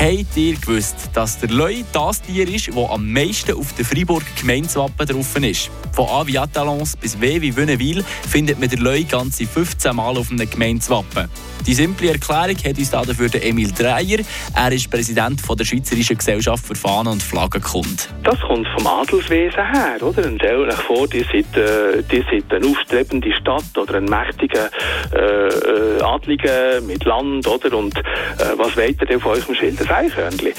Habt ihr gewusst, dass der Leu das Tier ist, das am meisten auf der Freiburg Gemeinswappen drauf ist? Von A wie Atalons bis W wie Wünnewil findet man den Leu ganze 15 Mal auf einem Gemeinswappen. Die simple Erklärung hat uns dafür Emil Dreyer. Er ist Präsident der Schweizerischen Gesellschaft für Fahnen und Flaggenkunde. Das kommt vom Adelswesen her, oder? Und stellt euch vor, die sind, äh, die eine aufstrebende Stadt oder ein mächtiger äh, äh, Adliger mit Land, oder? Und äh, was wollt ihr denn von eurem Schild? Ein Eichhörnchen?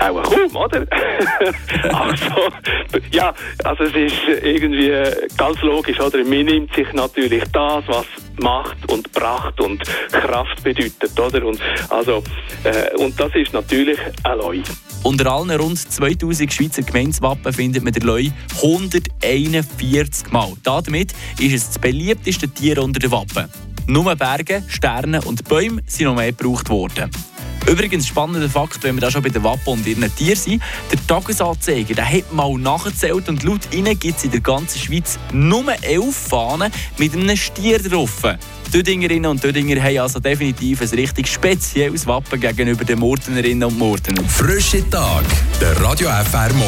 Auch kaum, oder? also, ja, also es ist irgendwie ganz logisch, oder? Man nimmt sich natürlich das, was Macht und Pracht und Kraft bedeutet, oder? Und, also, äh, und das ist natürlich ein Leu. Unter allen rund 2000 Schweizer Gemeinswappen findet man den Leu 141 Mal. Damit ist es das beliebteste Tier unter den Wappen. Nur Berge, Sterne und Bäume sind noch mehr gebraucht worden. Übrigens, spannender Fakt, wenn wir da schon bei den Wappen und ihren Tieren sind, der Tagesanzeiger der hat mal nachgezählt und laut ihnen gibt es in der ganzen Schweiz nur elf Fahnen mit einem Stier drauf. Dödingerinnen und Dödinger haben also definitiv ein richtig spezielles Wappen gegenüber den Murtenerinnen und Murtenern. Frische Tag, der Radio FR Morgen.